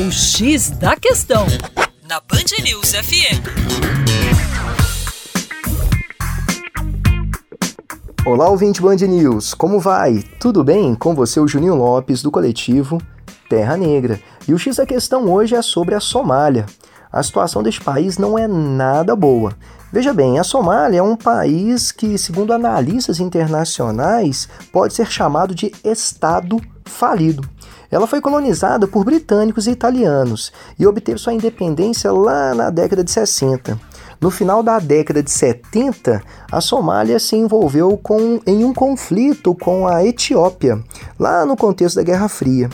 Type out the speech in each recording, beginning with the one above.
O X da Questão, na Band News FM. Olá, ouvinte Band News, como vai? Tudo bem? Com você, o Juninho Lopes, do coletivo Terra Negra. E o X da Questão hoje é sobre a Somália. A situação deste país não é nada boa. Veja bem, a Somália é um país que, segundo analistas internacionais, pode ser chamado de Estado falido. Ela foi colonizada por britânicos e italianos e obteve sua independência lá na década de 60. No final da década de 70, a Somália se envolveu com, em um conflito com a Etiópia, lá no contexto da Guerra Fria.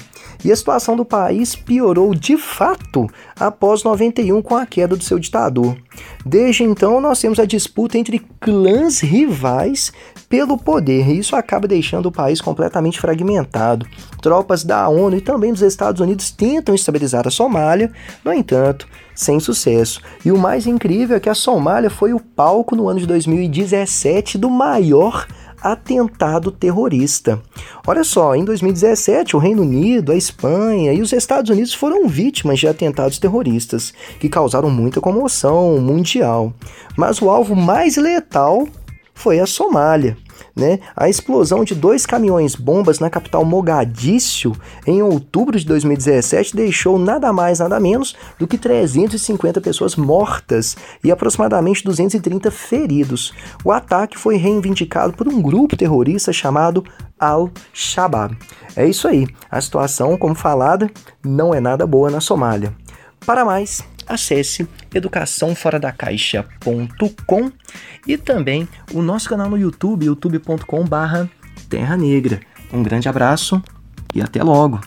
E a situação do país piorou de fato após 91 com a queda do seu ditador. Desde então, nós temos a disputa entre clãs rivais pelo poder, e isso acaba deixando o país completamente fragmentado. Tropas da ONU e também dos Estados Unidos tentam estabilizar a Somália, no entanto, sem sucesso. E o mais incrível é que a Somália foi o palco no ano de 2017 do maior atentado terrorista. Olha só, em 2017, o Reino Unido, a Espanha e os Estados Unidos foram vítimas de atentados terroristas que causaram muita comoção mundial. Mas o alvo mais letal foi a Somália. Né? A explosão de dois caminhões bombas na capital Mogadíscio em outubro de 2017 deixou nada mais nada menos do que 350 pessoas mortas e aproximadamente 230 feridos. O ataque foi reivindicado por um grupo terrorista chamado Al-Shabaab. É isso aí. A situação, como falada, não é nada boa na Somália. Para mais, acesse educaçãoforadacaixa.com e também o nosso canal no YouTube, youtube.com/terra negra. Um grande abraço e até logo.